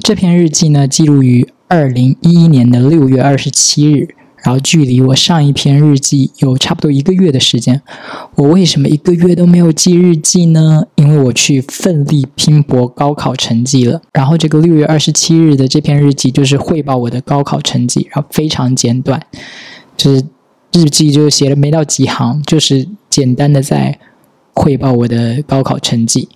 这篇日记呢，记录于二零一一年的六月二十七日，然后距离我上一篇日记有差不多一个月的时间。我为什么一个月都没有记日记呢？因为我去奋力拼搏高考成绩了。然后这个六月二十七日的这篇日记就是汇报我的高考成绩，然后非常简短，就是日记就写了没到几行，就是简单的在汇报我的高考成绩。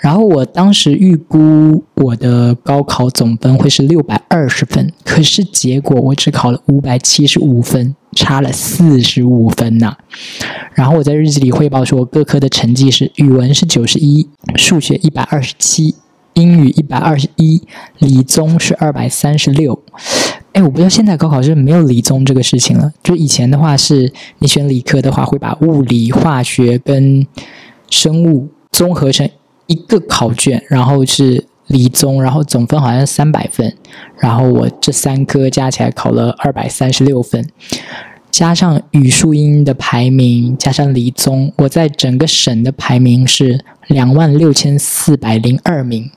然后我当时预估我的高考总分会是六百二十分，可是结果我只考了五百七十五分，差了四十五分呐。然后我在日记里汇报说，各科的成绩是：语文是九十一，数学一百二十七，英语一百二十一，理综是二百三十六。哎，我不知道现在高考是没有理综这个事情了。就以前的话，是你选理科的话，会把物理、化学跟生物综合成。一个考卷，然后是理综，然后总分好像三百分，然后我这三科加起来考了二百三十六分，加上语数英的排名，加上理综，我在整个省的排名是两万六千四百零二名，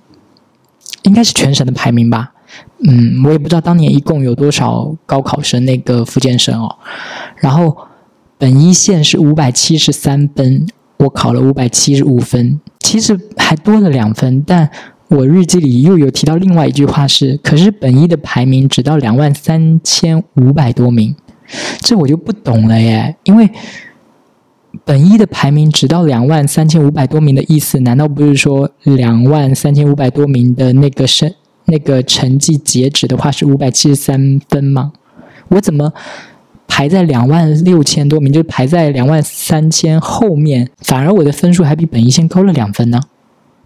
应该是全省的排名吧？嗯，我也不知道当年一共有多少高考生，那个福建省哦。然后本一线是五百七十三分，我考了五百七十五分。其实还多了两分，但我日记里又有提到另外一句话是：可是本一的排名只到两万三千五百多名，这我就不懂了耶。因为本一的排名只到两万三千五百多名的意思，难道不是说两万三千五百多名的那个成那个成绩截止的话是五百七十三分吗？我怎么？排在两万六千多名，就排在两万三千后面，反而我的分数还比本一线高了两分呢。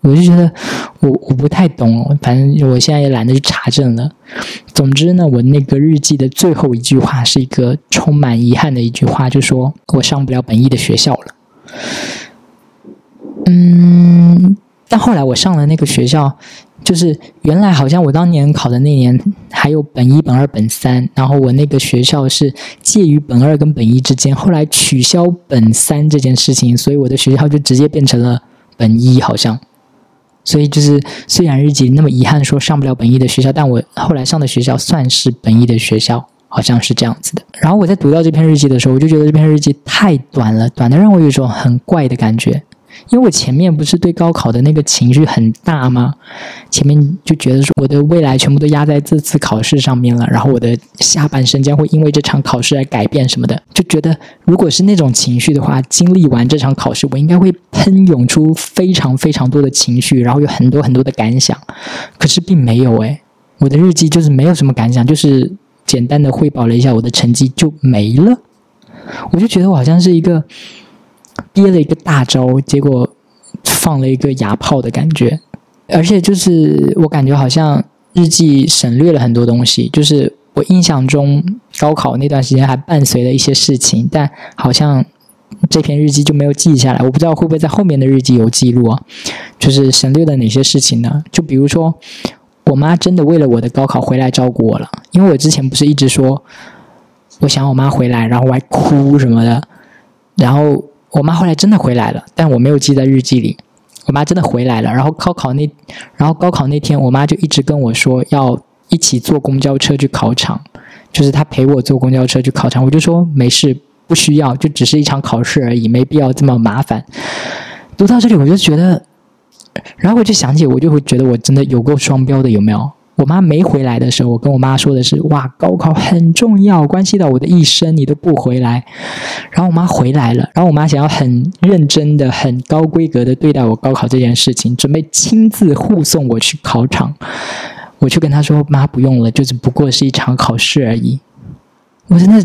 我就觉得我我不太懂，反正我现在也懒得去查证了。总之呢，我那个日记的最后一句话是一个充满遗憾的一句话，就说我上不了本一的学校了。嗯，但后来我上了那个学校。就是原来好像我当年考的那年还有本一、本二、本三，然后我那个学校是介于本二跟本一之间，后来取消本三这件事情，所以我的学校就直接变成了本一，好像。所以就是虽然日记那么遗憾说上不了本一的学校，但我后来上的学校算是本一的学校，好像是这样子的。然后我在读到这篇日记的时候，我就觉得这篇日记太短了，短的让我有一种很怪的感觉。因为我前面不是对高考的那个情绪很大吗？前面就觉得说我的未来全部都压在这次考试上面了，然后我的下半生将会因为这场考试而改变什么的，就觉得如果是那种情绪的话，经历完这场考试，我应该会喷涌出非常非常多的情绪，然后有很多很多的感想。可是并没有诶，我的日记就是没有什么感想，就是简单的汇报了一下我的成绩就没了。我就觉得我好像是一个。憋了一个大招，结果放了一个哑炮的感觉，而且就是我感觉好像日记省略了很多东西，就是我印象中高考那段时间还伴随了一些事情，但好像这篇日记就没有记下来，我不知道会不会在后面的日记有记录啊？就是省略了哪些事情呢？就比如说，我妈真的为了我的高考回来照顾我了，因为我之前不是一直说我想我妈回来，然后我还哭什么的，然后。我妈后来真的回来了，但我没有记在日记里。我妈真的回来了，然后高考那，然后高考那天，我妈就一直跟我说要一起坐公交车去考场，就是她陪我坐公交车去考场。我就说没事，不需要，就只是一场考试而已，没必要这么麻烦。读到这里，我就觉得，然后我就想起，我就会觉得我真的有够双标的，有没有？我妈没回来的时候，我跟我妈说的是：“哇，高考很重要，关系到我的一生，你都不回来。”然后我妈回来了，然后我妈想要很认真的、很高规格的对待我高考这件事情，准备亲自护送我去考场。我就跟她说：“妈，不用了，就是不过是一场考试而已。”我真的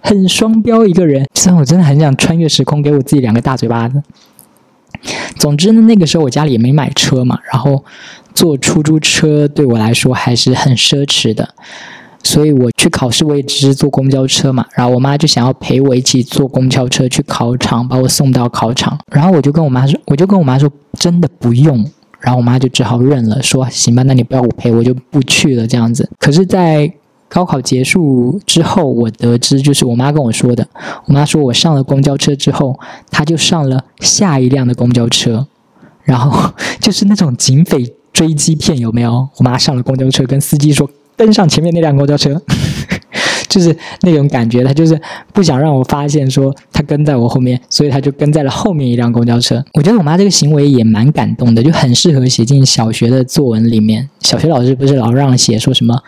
很双标一个人，虽然我真的很想穿越时空，给我自己两个大嘴巴子。总之呢，那个时候我家里也没买车嘛，然后。坐出租车对我来说还是很奢侈的，所以我去考试我也只是坐公交车嘛。然后我妈就想要陪我一起坐公交车去考场，把我送到考场。然后我就跟我妈说，我就跟我妈说真的不用。然后我妈就只好认了，说行吧，那你不要我陪，我就不去了这样子。可是，在高考结束之后，我得知就是我妈跟我说的，我妈说我上了公交车之后，她就上了下一辆的公交车，然后 就是那种警匪。追击片有没有？我妈上了公交车，跟司机说跟上前面那辆公交车，就是那种感觉。她就是不想让我发现说她跟在我后面，所以她就跟在了后面一辆公交车。我觉得我妈这个行为也蛮感动的，就很适合写进小学的作文里面。小学老师不是老让写说什么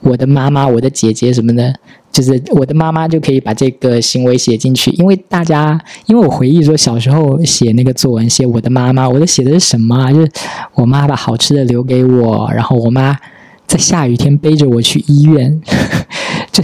我的妈妈、我的姐姐什么的。就是我的妈妈就可以把这个行为写进去，因为大家，因为我回忆说小时候写那个作文，写我的妈妈，我都写的是什么啊？就是我妈把好吃的留给我，然后我妈在下雨天背着我去医院，这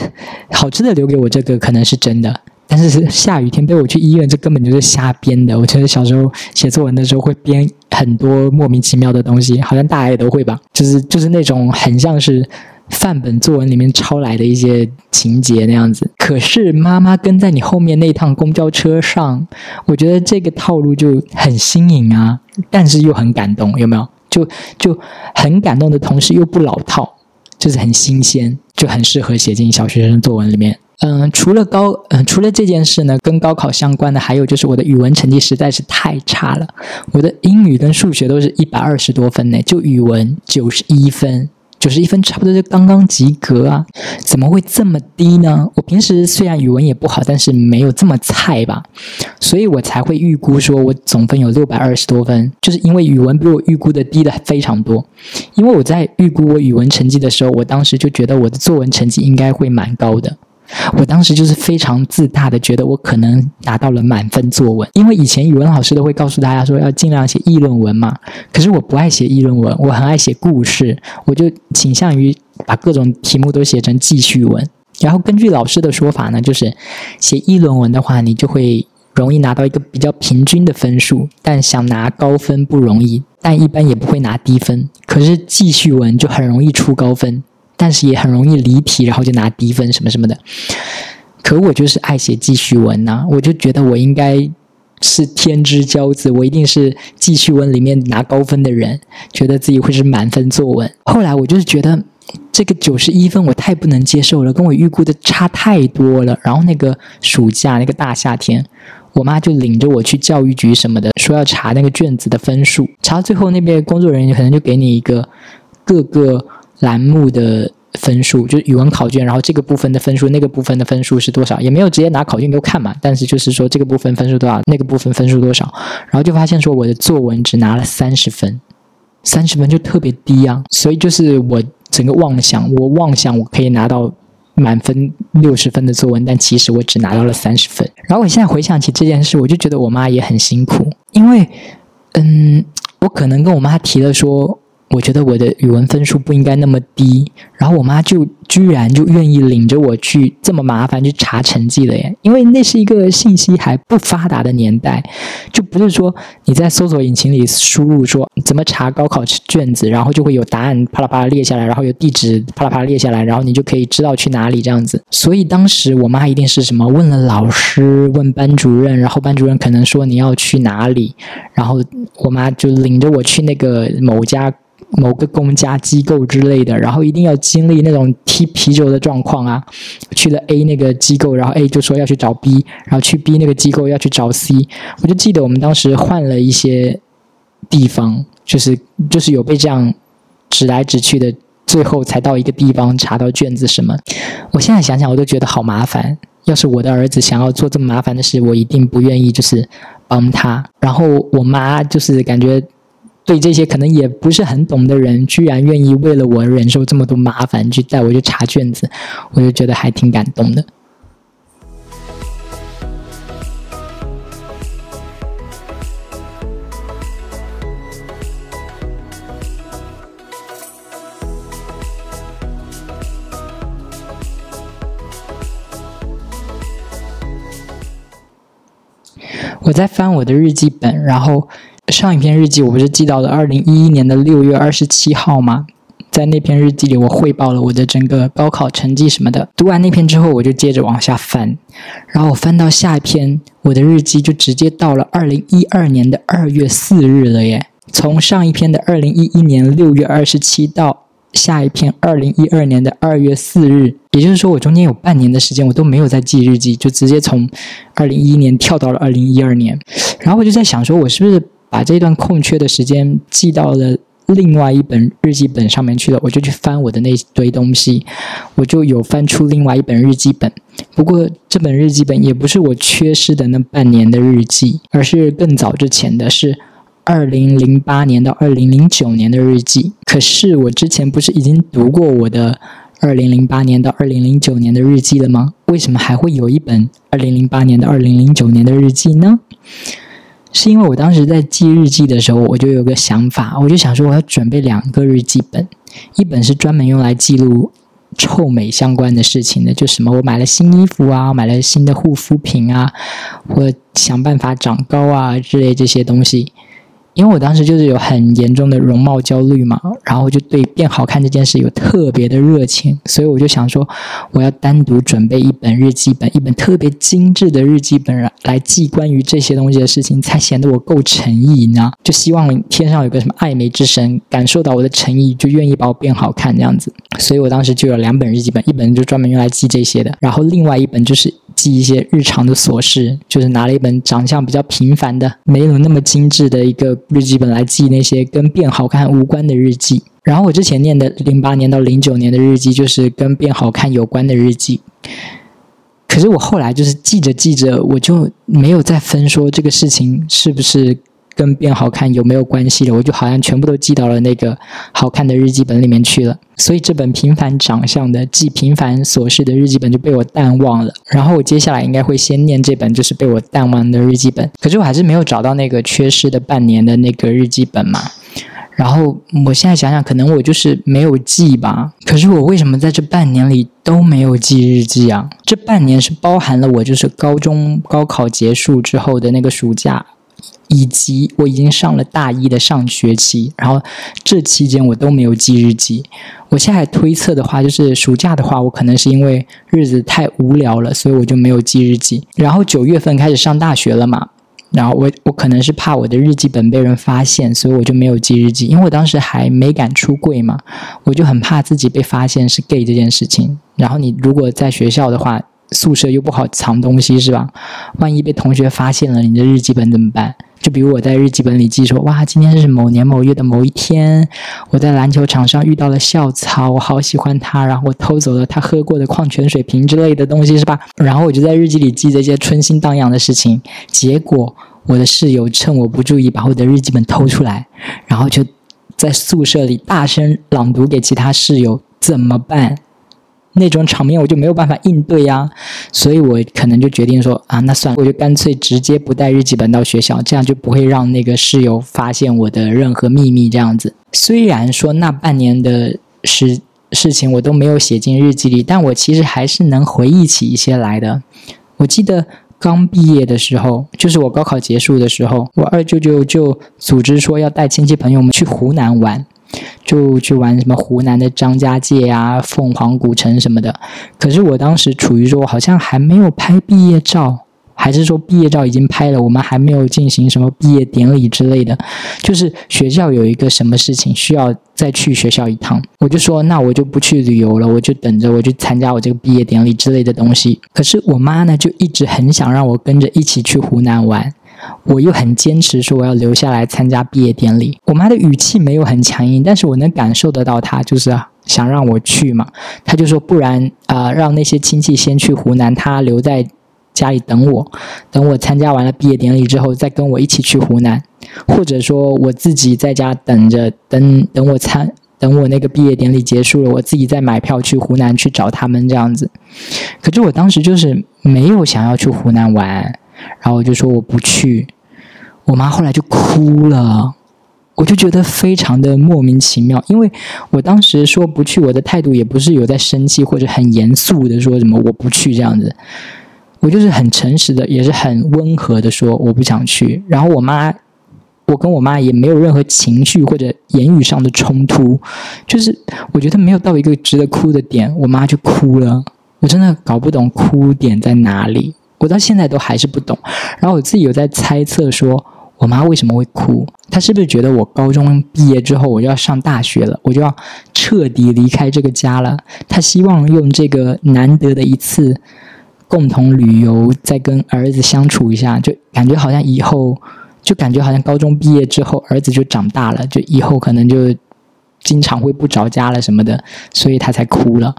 好吃的留给我这个可能是真的，但是下雨天背我去医院，这根本就是瞎编的。我觉得小时候写作文的时候会编很多莫名其妙的东西，好像大家也都会吧，就是就是那种很像是。范本作文里面抄来的一些情节那样子，可是妈妈跟在你后面那趟公交车上，我觉得这个套路就很新颖啊，但是又很感动，有没有？就就很感动的同时又不老套，就是很新鲜，就很适合写进小学生作文里面。嗯，除了高，嗯，除了这件事呢，跟高考相关的还有就是我的语文成绩实在是太差了，我的英语跟数学都是一百二十多分呢，就语文九十一分。九十一分差不多就刚刚及格啊，怎么会这么低呢？我平时虽然语文也不好，但是没有这么菜吧，所以我才会预估说我总分有六百二十多分，就是因为语文比我预估的低的非常多。因为我在预估我语文成绩的时候，我当时就觉得我的作文成绩应该会蛮高的。我当时就是非常自大的，觉得我可能拿到了满分作文，因为以前语文老师都会告诉大家说要尽量写议论文嘛。可是我不爱写议论文，我很爱写故事，我就倾向于把各种题目都写成记叙文。然后根据老师的说法呢，就是写议论文的话，你就会容易拿到一个比较平均的分数，但想拿高分不容易，但一般也不会拿低分。可是记叙文就很容易出高分。但是也很容易离题，然后就拿低分什么什么的。可我就是爱写记叙文呐，我就觉得我应该是天之骄子，我一定是记叙文里面拿高分的人，觉得自己会是满分作文。后来我就是觉得这个九十一分我太不能接受了，跟我预估的差太多了。然后那个暑假那个大夏天，我妈就领着我去教育局什么的，说要查那个卷子的分数，查到最后那边工作人员可能就给你一个各个。栏目的分数就是语文考卷，然后这个部分的分数，那个部分的分数是多少？也没有直接拿考卷给我看嘛，但是就是说这个部分分数多少，那个部分分数多少，然后就发现说我的作文只拿了三十分，三十分就特别低啊，所以就是我整个妄想，我妄想我可以拿到满分六十分的作文，但其实我只拿到了三十分。然后我现在回想起这件事，我就觉得我妈也很辛苦，因为嗯，我可能跟我妈提了说。我觉得我的语文分数不应该那么低，然后我妈就居然就愿意领着我去这么麻烦去查成绩了耶！因为那是一个信息还不发达的年代，就不是说你在搜索引擎里输入说怎么查高考卷子，然后就会有答案啪啦啪啦列下来，然后有地址啪啦啪啦列下来，然后你就可以知道去哪里这样子。所以当时我妈一定是什么问了老师，问班主任，然后班主任可能说你要去哪里，然后我妈就领着我去那个某家。某个公家机构之类的，然后一定要经历那种踢皮球的状况啊。去了 A 那个机构，然后 A 就说要去找 B，然后去 B 那个机构要去找 C。我就记得我们当时换了一些地方，就是就是有被这样指来指去的，最后才到一个地方查到卷子什么。我现在想想，我都觉得好麻烦。要是我的儿子想要做这么麻烦的事，我一定不愿意，就是帮他。然后我妈就是感觉。对这些可能也不是很懂的人，居然愿意为了我忍受这么多麻烦去带我去查卷子，我就觉得还挺感动的。我在翻我的日记本，然后。上一篇日记我不是记到了二零一一年的六月二十七号吗？在那篇日记里，我汇报了我的整个高考成绩什么的。读完那篇之后，我就接着往下翻，然后我翻到下一篇，我的日记就直接到了二零一二年的二月四日了耶。从上一篇的二零一一年六月二十七到下一篇二零一二年的二月四日，也就是说，我中间有半年的时间我都没有在记日记，就直接从二零一一年跳到了二零一二年。然后我就在想，说我是不是？把这段空缺的时间记到了另外一本日记本上面去了，我就去翻我的那堆东西，我就有翻出另外一本日记本。不过这本日记本也不是我缺失的那半年的日记，而是更早之前的是二零零八年到二零零九年的日记。可是我之前不是已经读过我的二零零八年到二零零九年的日记了吗？为什么还会有一本二零零八年到二零零九年的日记呢？是因为我当时在记日记的时候，我就有个想法，我就想说我要准备两个日记本，一本是专门用来记录臭美相关的事情的，就什么我买了新衣服啊，买了新的护肤品啊，或想办法长高啊之类这些东西。因为我当时就是有很严重的容貌焦虑嘛，然后就对变好看这件事有特别的热情，所以我就想说，我要单独准备一本日记本，一本特别精致的日记本来记关于这些东西的事情，才显得我够诚意呢。就希望天上有个什么爱美之神感受到我的诚意，就愿意把我变好看这样子。所以我当时就有两本日记本，一本就专门用来记这些的，然后另外一本就是。记一些日常的琐事，就是拿了一本长相比较平凡的、没有那么精致的一个日记本来记那些跟变好看无关的日记。然后我之前念的零八年到零九年的日记，就是跟变好看有关的日记。可是我后来就是记着记着，我就没有再分说这个事情是不是。跟变好看有没有关系的？我就好像全部都记到了那个好看的日记本里面去了。所以这本平凡长相的记平凡琐事的日记本就被我淡忘了。然后我接下来应该会先念这本就是被我淡忘的日记本。可是我还是没有找到那个缺失的半年的那个日记本嘛。然后我现在想想，可能我就是没有记吧。可是我为什么在这半年里都没有记日记啊？这半年是包含了我就是高中高考结束之后的那个暑假。以及我已经上了大一的上学期，然后这期间我都没有记日记。我现在推测的话，就是暑假的话，我可能是因为日子太无聊了，所以我就没有记日记。然后九月份开始上大学了嘛，然后我我可能是怕我的日记本被人发现，所以我就没有记日记。因为我当时还没敢出柜嘛，我就很怕自己被发现是 gay 这件事情。然后你如果在学校的话，宿舍又不好藏东西，是吧？万一被同学发现了你的日记本怎么办？就比如我在日记本里记说，哇，今天是某年某月的某一天，我在篮球场上遇到了校草，我好喜欢他，然后我偷走了他喝过的矿泉水瓶之类的东西，是吧？然后我就在日记里记这些春心荡漾的事情，结果我的室友趁我不注意把我的日记本偷出来，然后就在宿舍里大声朗读给其他室友，怎么办？那种场面我就没有办法应对呀，所以我可能就决定说啊，那算了，我就干脆直接不带日记本到学校，这样就不会让那个室友发现我的任何秘密。这样子，虽然说那半年的事事情我都没有写进日记里，但我其实还是能回忆起一些来的。我记得刚毕业的时候，就是我高考结束的时候，我二舅舅就组织说要带亲戚朋友们去湖南玩。就去玩什么湖南的张家界啊、凤凰古城什么的。可是我当时处于说，我好像还没有拍毕业照，还是说毕业照已经拍了，我们还没有进行什么毕业典礼之类的。就是学校有一个什么事情需要再去学校一趟，我就说那我就不去旅游了，我就等着我去参加我这个毕业典礼之类的东西。可是我妈呢，就一直很想让我跟着一起去湖南玩。我又很坚持说我要留下来参加毕业典礼。我妈的语气没有很强硬，但是我能感受得到她就是想让我去嘛。她就说不然啊，让那些亲戚先去湖南，她留在家里等我，等我参加完了毕业典礼之后再跟我一起去湖南，或者说我自己在家等着，等等我参等我那个毕业典礼结束了，我自己再买票去湖南去找他们这样子。可是我当时就是没有想要去湖南玩。然后我就说我不去，我妈后来就哭了，我就觉得非常的莫名其妙，因为我当时说不去，我的态度也不是有在生气或者很严肃的说什么我不去这样子，我就是很诚实的，也是很温和的说我不想去。然后我妈，我跟我妈也没有任何情绪或者言语上的冲突，就是我觉得没有到一个值得哭的点，我妈就哭了，我真的搞不懂哭点在哪里。我到现在都还是不懂，然后我自己有在猜测，说我妈为什么会哭？她是不是觉得我高中毕业之后我就要上大学了，我就要彻底离开这个家了？她希望用这个难得的一次共同旅游，再跟儿子相处一下，就感觉好像以后就感觉好像高中毕业之后儿子就长大了，就以后可能就经常会不着家了什么的，所以她才哭了。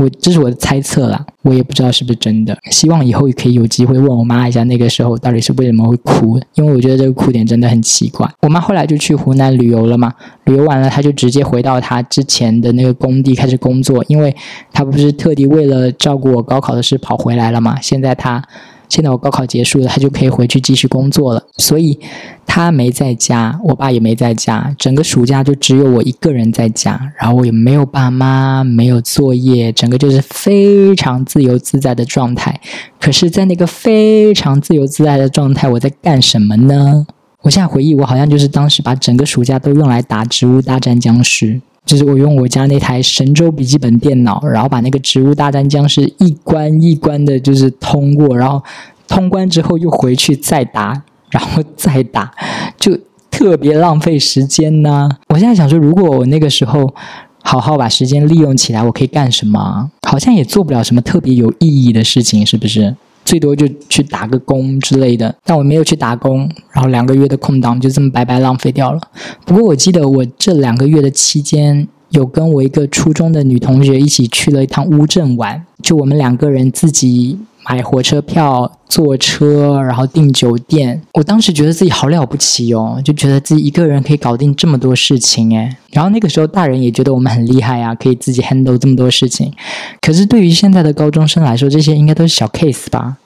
我这是我的猜测啦，我也不知道是不是真的。希望以后也可以有机会问我妈一下，那个时候到底是为什么会哭？因为我觉得这个哭点真的很奇怪。我妈后来就去湖南旅游了嘛，旅游完了，她就直接回到她之前的那个工地开始工作，因为她不是特地为了照顾我高考的事跑回来了嘛。现在她。现在我高考结束了，他就可以回去继续工作了，所以他没在家，我爸也没在家，整个暑假就只有我一个人在家，然后我也没有爸妈，没有作业，整个就是非常自由自在的状态。可是，在那个非常自由自在的状态，我在干什么呢？我现在回忆，我好像就是当时把整个暑假都用来打《植物大战僵尸》。就是我用我家那台神州笔记本电脑，然后把那个《植物大战僵尸》一关一关的，就是通过，然后通关之后又回去再打，然后再打，就特别浪费时间呢。我现在想说，如果我那个时候好好把时间利用起来，我可以干什么？好像也做不了什么特别有意义的事情，是不是？最多就去打个工之类的，但我没有去打工，然后两个月的空档就这么白白浪费掉了。不过我记得我这两个月的期间，有跟我一个初中的女同学一起去了一趟乌镇玩，就我们两个人自己。买火车票、坐车，然后订酒店。我当时觉得自己好了不起哦，就觉得自己一个人可以搞定这么多事情诶。然后那个时候大人也觉得我们很厉害啊，可以自己 handle 这么多事情。可是对于现在的高中生来说，这些应该都是小 case 吧？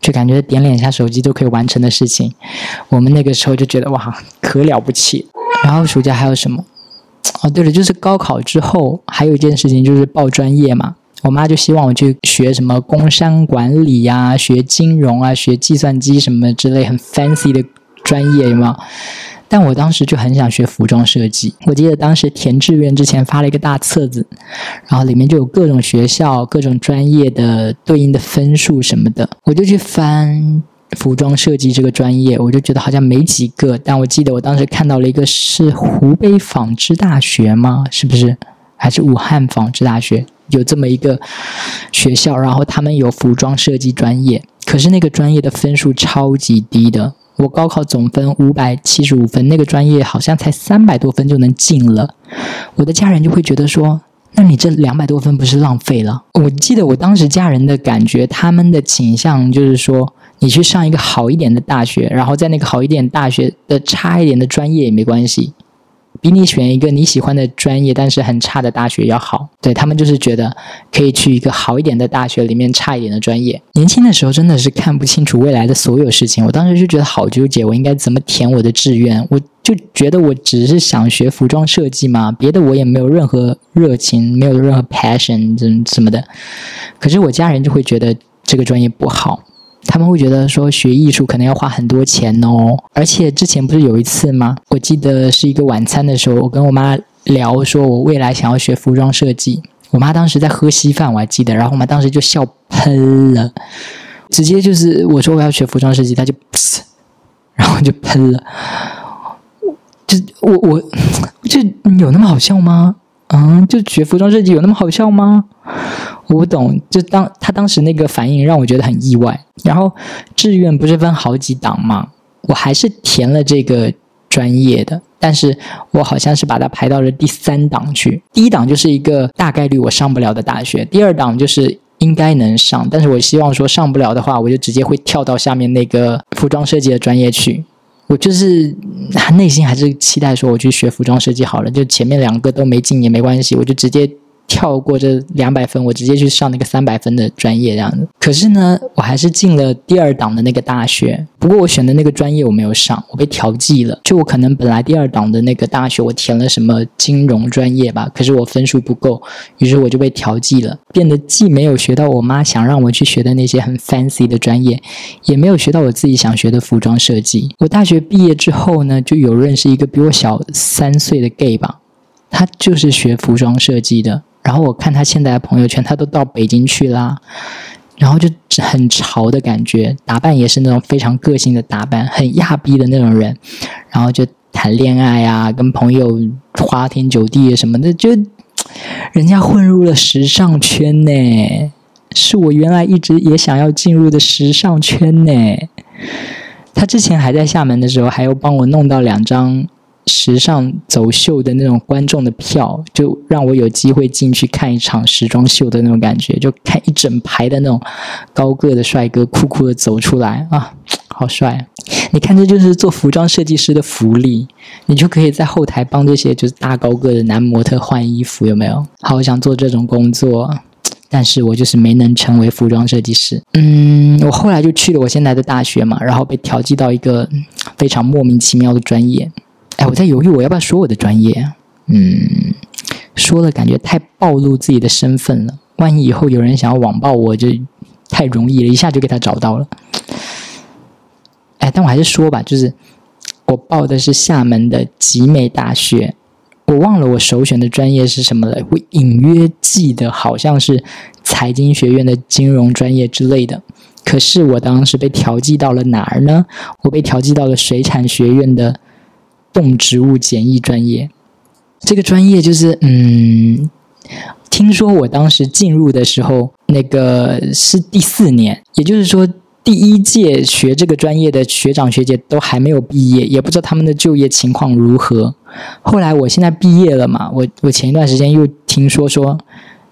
就感觉点两下手机都可以完成的事情，我们那个时候就觉得哇，可了不起。然后暑假还有什么？哦，对了，就是高考之后还有一件事情就是报专业嘛。我妈就希望我去学什么工商管理呀，学金融啊，学计算机什么之类很 fancy 的专业，有没有？但我当时就很想学服装设计。我记得当时填志愿之前发了一个大册子，然后里面就有各种学校、各种专业的对应的分数什么的。我就去翻服装设计这个专业，我就觉得好像没几个。但我记得我当时看到了一个是湖北纺织大学吗？是不是？还是武汉纺织大学？有这么一个学校，然后他们有服装设计专业，可是那个专业的分数超级低的。我高考总分五百七十五分，那个专业好像才三百多分就能进了。我的家人就会觉得说：“那你这两百多分不是浪费了？”我记得我当时家人的感觉，他们的倾向就是说：“你去上一个好一点的大学，然后在那个好一点大学的差一点的专业也没关系。”比你选一个你喜欢的专业但是很差的大学要好，对他们就是觉得可以去一个好一点的大学里面差一点的专业。年轻的时候真的是看不清楚未来的所有事情，我当时就觉得好纠结，我应该怎么填我的志愿？我就觉得我只是想学服装设计嘛，别的我也没有任何热情，没有任何 passion 什什么的。可是我家人就会觉得这个专业不好。他们会觉得说学艺术可能要花很多钱哦，而且之前不是有一次吗？我记得是一个晚餐的时候，我跟我妈聊说，我未来想要学服装设计。我妈当时在喝稀饭，我还记得，然后我妈当时就笑喷了，直接就是我说我要学服装设计，她就，然后就喷了。就我我 就有那么好笑吗？嗯，就学服装设计有那么好笑吗？我不懂，就当他当时那个反应让我觉得很意外。然后志愿不是分好几档吗？我还是填了这个专业的，但是我好像是把它排到了第三档去。第一档就是一个大概率我上不了的大学，第二档就是应该能上，但是我希望说上不了的话，我就直接会跳到下面那个服装设计的专业去。我就是内心还是期待说，我去学服装设计好了，就前面两个都没进也没关系，我就直接。跳过这两百分，我直接去上那个三百分的专业这样子。可是呢，我还是进了第二档的那个大学。不过我选的那个专业我没有上，我被调剂了。就我可能本来第二档的那个大学我填了什么金融专业吧，可是我分数不够，于是我就被调剂了，变得既没有学到我妈想让我去学的那些很 fancy 的专业，也没有学到我自己想学的服装设计。我大学毕业之后呢，就有认识一个比我小三岁的 gay 吧，他就是学服装设计的。然后我看他现在的朋友圈，他都到北京去啦，然后就很潮的感觉，打扮也是那种非常个性的打扮，很亚逼的那种人，然后就谈恋爱啊，跟朋友花天酒地什么的，就人家混入了时尚圈呢，是我原来一直也想要进入的时尚圈呢。他之前还在厦门的时候，还有帮我弄到两张时尚走秀的那种观众的票，就让我有机会进去看一场时装秀的那种感觉，就看一整排的那种高个的帅哥酷酷的走出来啊，好帅！你看，这就是做服装设计师的福利，你就可以在后台帮这些就是大高个的男模特换衣服，有没有？好想做这种工作。但是我就是没能成为服装设计师。嗯，我后来就去了我现在的大学嘛，然后被调剂到一个非常莫名其妙的专业。哎，我在犹豫我要不要说我的专业。嗯，说了感觉太暴露自己的身份了，万一以后有人想要网暴我，就太容易了，一下就给他找到了。哎，但我还是说吧，就是我报的是厦门的集美大学。我忘了我首选的专业是什么了，我隐约记得好像是财经学院的金融专业之类的。可是我当时被调剂到了哪儿呢？我被调剂到了水产学院的动植物检疫专业。这个专业就是，嗯，听说我当时进入的时候，那个是第四年，也就是说。第一届学这个专业的学长学姐都还没有毕业，也不知道他们的就业情况如何。后来我现在毕业了嘛，我我前一段时间又听说说，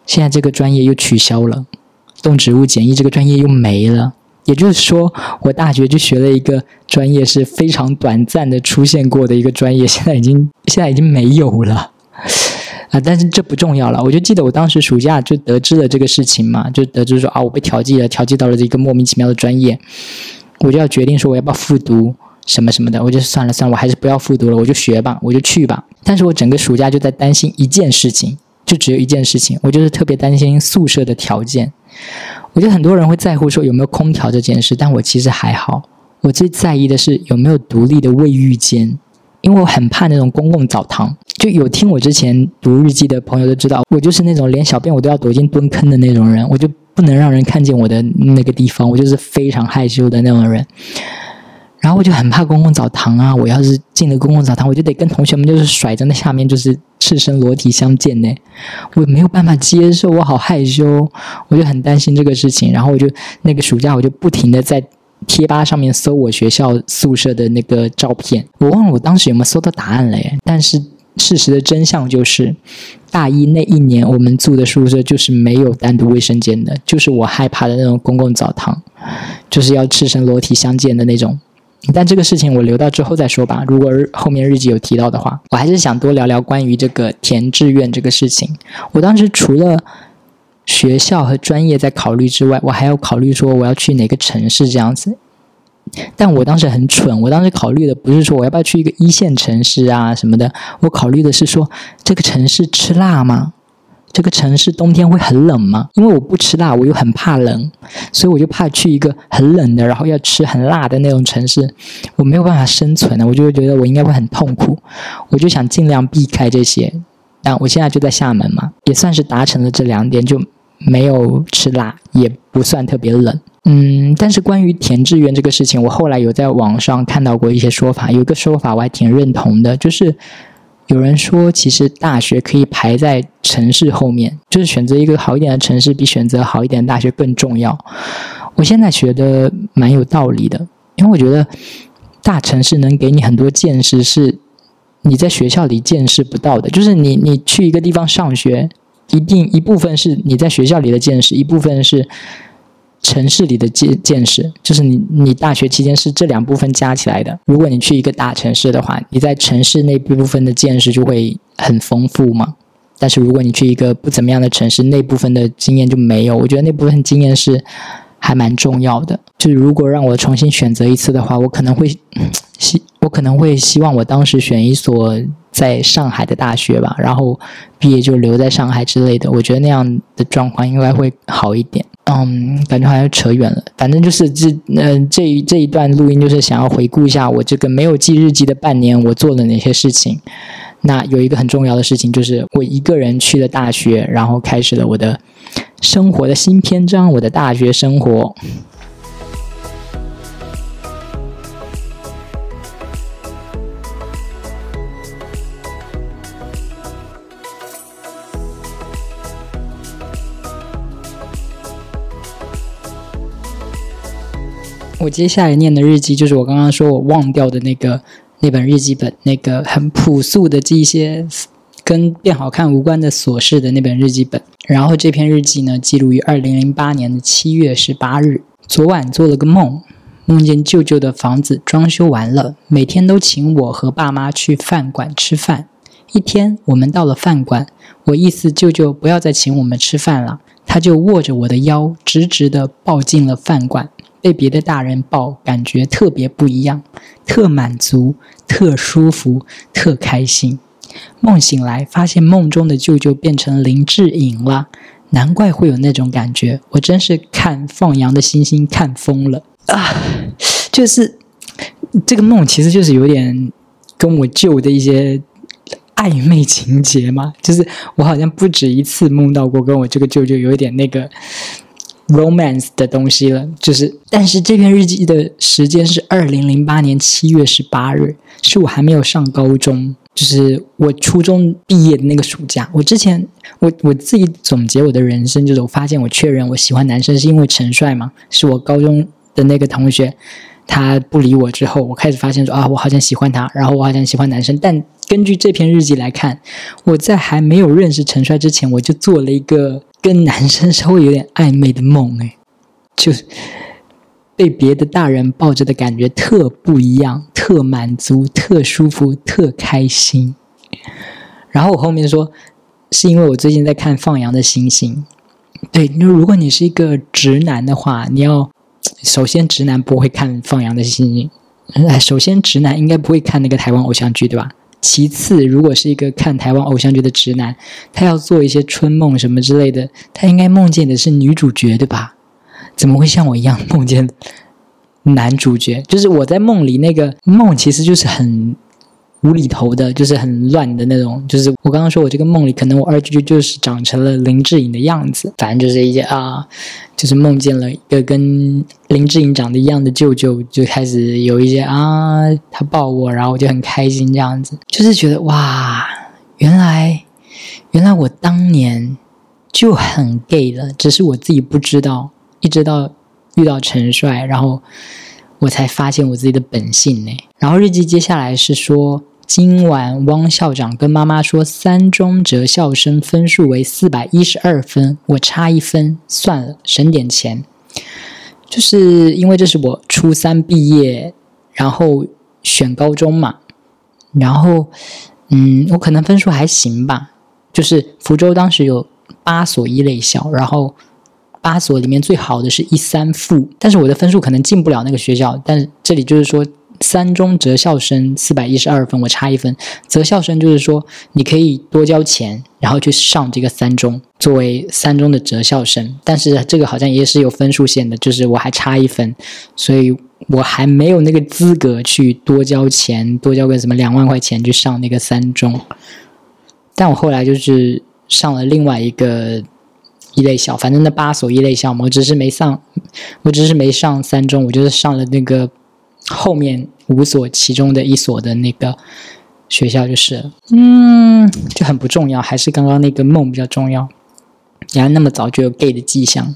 现在这个专业又取消了，动植物检疫这个专业又没了。也就是说，我大学就学了一个专业是非常短暂的出现过的一个专业，现在已经现在已经没有了。啊，但是这不重要了。我就记得我当时暑假就得知了这个事情嘛，就得知说啊，我被调剂了，调剂到了一个莫名其妙的专业，我就要决定说我要不要复读什么什么的。我就算了算了，我还是不要复读了，我就学吧，我就去吧。但是我整个暑假就在担心一件事情，就只有一件事情，我就是特别担心宿舍的条件。我觉得很多人会在乎说有没有空调这件事，但我其实还好。我最在意的是有没有独立的卫浴间。因为我很怕那种公共澡堂，就有听我之前读日记的朋友都知道，我就是那种连小便我都要躲进蹲坑的那种人，我就不能让人看见我的那个地方，我就是非常害羞的那种人。然后我就很怕公共澡堂啊，我要是进了公共澡堂，我就得跟同学们就是甩在那下面，就是赤身裸体相见呢，我没有办法接受，我好害羞，我就很担心这个事情。然后我就那个暑假我就不停的在。贴吧上面搜我学校宿舍的那个照片，我忘了我当时有没有搜到答案了耶。但是事实的真相就是，大一那一年我们住的宿舍就是没有单独卫生间的，就是我害怕的那种公共澡堂，就是要赤身裸体相见的那种。但这个事情我留到之后再说吧。如果后面日记有提到的话，我还是想多聊聊关于这个填志愿这个事情。我当时除了。学校和专业在考虑之外，我还要考虑说我要去哪个城市这样子。但我当时很蠢，我当时考虑的不是说我要不要去一个一线城市啊什么的，我考虑的是说这个城市吃辣吗？这个城市冬天会很冷吗？因为我不吃辣，我又很怕冷，所以我就怕去一个很冷的，然后要吃很辣的那种城市，我没有办法生存的，我就会觉得我应该会很痛苦，我就想尽量避开这些。但我现在就在厦门嘛，也算是达成了这两点就。没有吃辣，也不算特别冷。嗯，但是关于填志愿这个事情，我后来有在网上看到过一些说法。有个说法我还挺认同的，就是有人说，其实大学可以排在城市后面，就是选择一个好一点的城市，比选择好一点的大学更重要。我现在觉得蛮有道理的，因为我觉得大城市能给你很多见识，是你在学校里见识不到的。就是你，你去一个地方上学。一定一部分是你在学校里的见识，一部分是城市里的见见识，就是你你大学期间是这两部分加起来的。如果你去一个大城市的话，你在城市那部分的见识就会很丰富嘛。但是如果你去一个不怎么样的城市，那部分的经验就没有。我觉得那部分经验是还蛮重要的。就是如果让我重新选择一次的话，我可能会 希我可能会希望我当时选一所。在上海的大学吧，然后毕业就留在上海之类的，我觉得那样的状况应该会好一点。嗯，感觉好像扯远了。反正就是这，嗯，这这一段录音就是想要回顾一下我这个没有记日记的半年，我做了哪些事情。那有一个很重要的事情，就是我一个人去了大学，然后开始了我的生活的新篇章，我的大学生活。我接下来念的日记就是我刚刚说我忘掉的那个那本日记本，那个很朴素的记一些跟变好看无关的琐事的那本日记本。然后这篇日记呢，记录于二零零八年的七月十八日。昨晚做了个梦，梦见舅舅的房子装修完了，每天都请我和爸妈去饭馆吃饭。一天，我们到了饭馆，我意思舅舅不要再请我们吃饭了，他就握着我的腰，直直的抱进了饭馆。被别的大人抱，感觉特别不一样，特满足，特舒服，特开心。梦醒来，发现梦中的舅舅变成林志颖了，难怪会有那种感觉。我真是看放羊的星星看疯了啊！就是这个梦，其实就是有点跟我舅的一些暧昧情节嘛。就是我好像不止一次梦到过，跟我这个舅舅有点那个 romance 的东西了。就是，但是这篇日记的时间是二零零八年七月十八日，是我还没有上高中。就是我初中毕业的那个暑假，我之前我我自己总结我的人生，就是我发现我确认我喜欢男生是因为陈帅嘛，是我高中的那个同学，他不理我之后，我开始发现说啊，我好像喜欢他，然后我好像喜欢男生。但根据这篇日记来看，我在还没有认识陈帅之前，我就做了一个跟男生稍微有点暧昧的梦，哎，就。被别的大人抱着的感觉特不一样，特满足，特舒服，特开心。然后我后面说，是因为我最近在看《放羊的星星》。对，那如果你是一个直男的话，你要首先直男不会看《放羊的星星》。首先，直男应该不会看那个台湾偶像剧，对吧？其次，如果是一个看台湾偶像剧的直男，他要做一些春梦什么之类的，他应该梦见的是女主角，对吧？怎么会像我一样梦见男主角？就是我在梦里那个梦，其实就是很无厘头的，就是很乱的那种。就是我刚刚说我这个梦里，可能我二舅舅就是长成了林志颖的样子。反正就是一些啊，就是梦见了一个跟林志颖长得一样的舅舅，就开始有一些啊，他抱我，然后我就很开心这样子。就是觉得哇，原来原来我当年就很 gay 了，只是我自己不知道。一直到遇到陈帅，然后我才发现我自己的本性呢。然后日记接下来是说，今晚汪校长跟妈妈说，三中择校生分数为四百一十二分，我差一分，算了，省点钱。就是因为这是我初三毕业，然后选高中嘛，然后嗯，我可能分数还行吧。就是福州当时有八所一类校，然后。八所里面最好的是一三附，但是我的分数可能进不了那个学校。但这里就是说，三中择校生四百一十二分，我差一分。择校生就是说，你可以多交钱，然后去上这个三中，作为三中的择校生。但是这个好像也是有分数线的，就是我还差一分，所以我还没有那个资格去多交钱，多交个什么两万块钱去上那个三中。但我后来就是上了另外一个。一类校，反正那八所一类校嘛，我只是没上，我只是没上三中，我就是上了那个后面五所其中的一所的那个学校就是。嗯，就很不重要，还是刚刚那个梦比较重要。然后那么早就有 gay 的迹象。